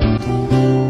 Música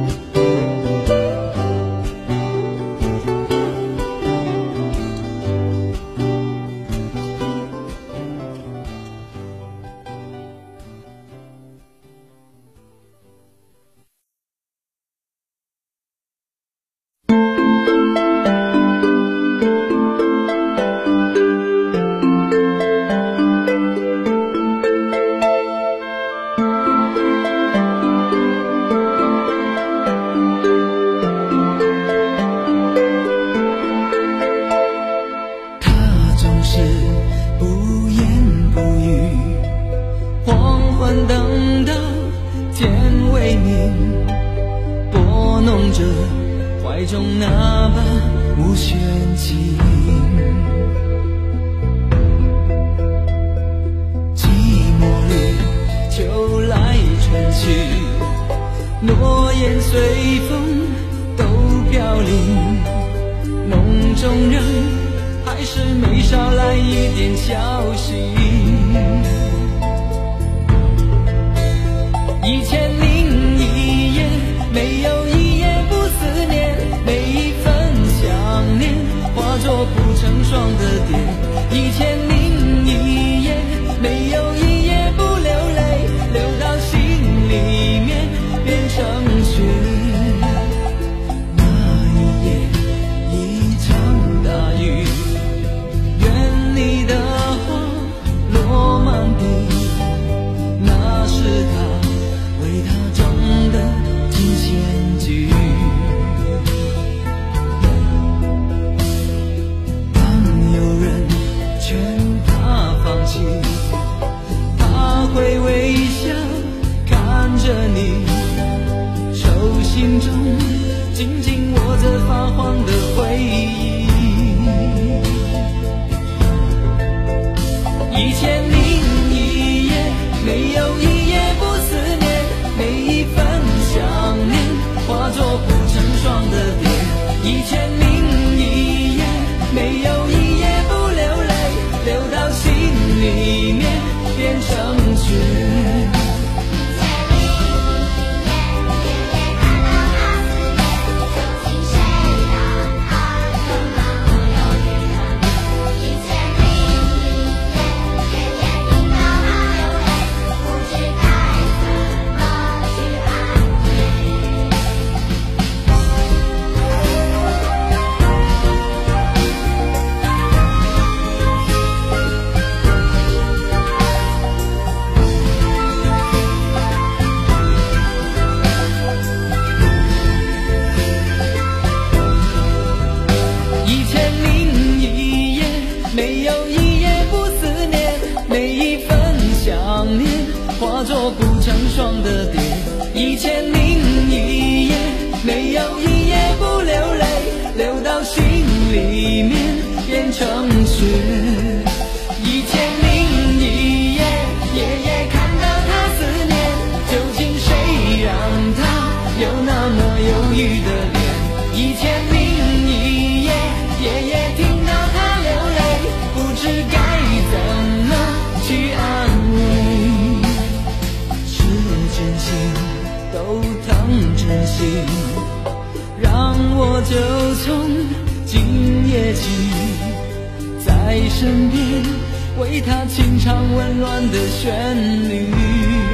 的你，手心中紧紧握着发黄的回忆。一千零一夜，没有一夜不思念，每一份想念化作不成双的蝶。一千零。千年一夜，没有一夜不流泪，流到心里面变成。就从今夜起在身边为他清唱温暖的旋律。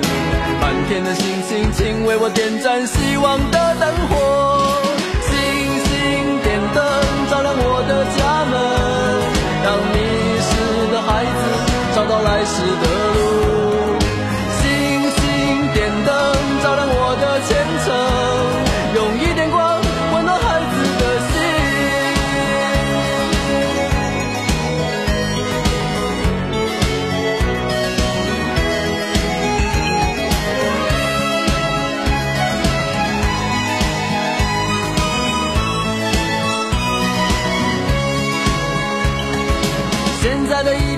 满天的星星，请为我点燃希望的灯火。星星点灯，照亮我的家门，让迷失的孩子找到来时的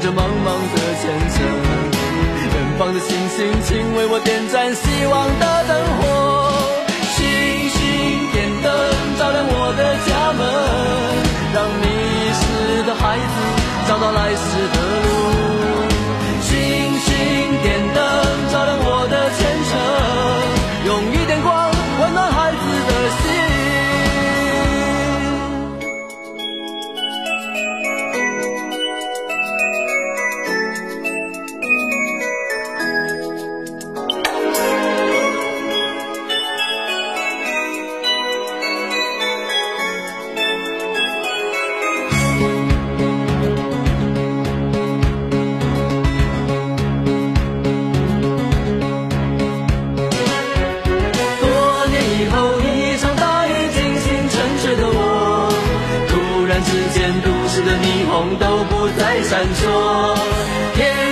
着茫茫的前程，远方的星星，请为我点燃希望的灯火。星星点灯，照亮我的家门，让迷失的孩子找到来时的的霓虹都不再闪烁。天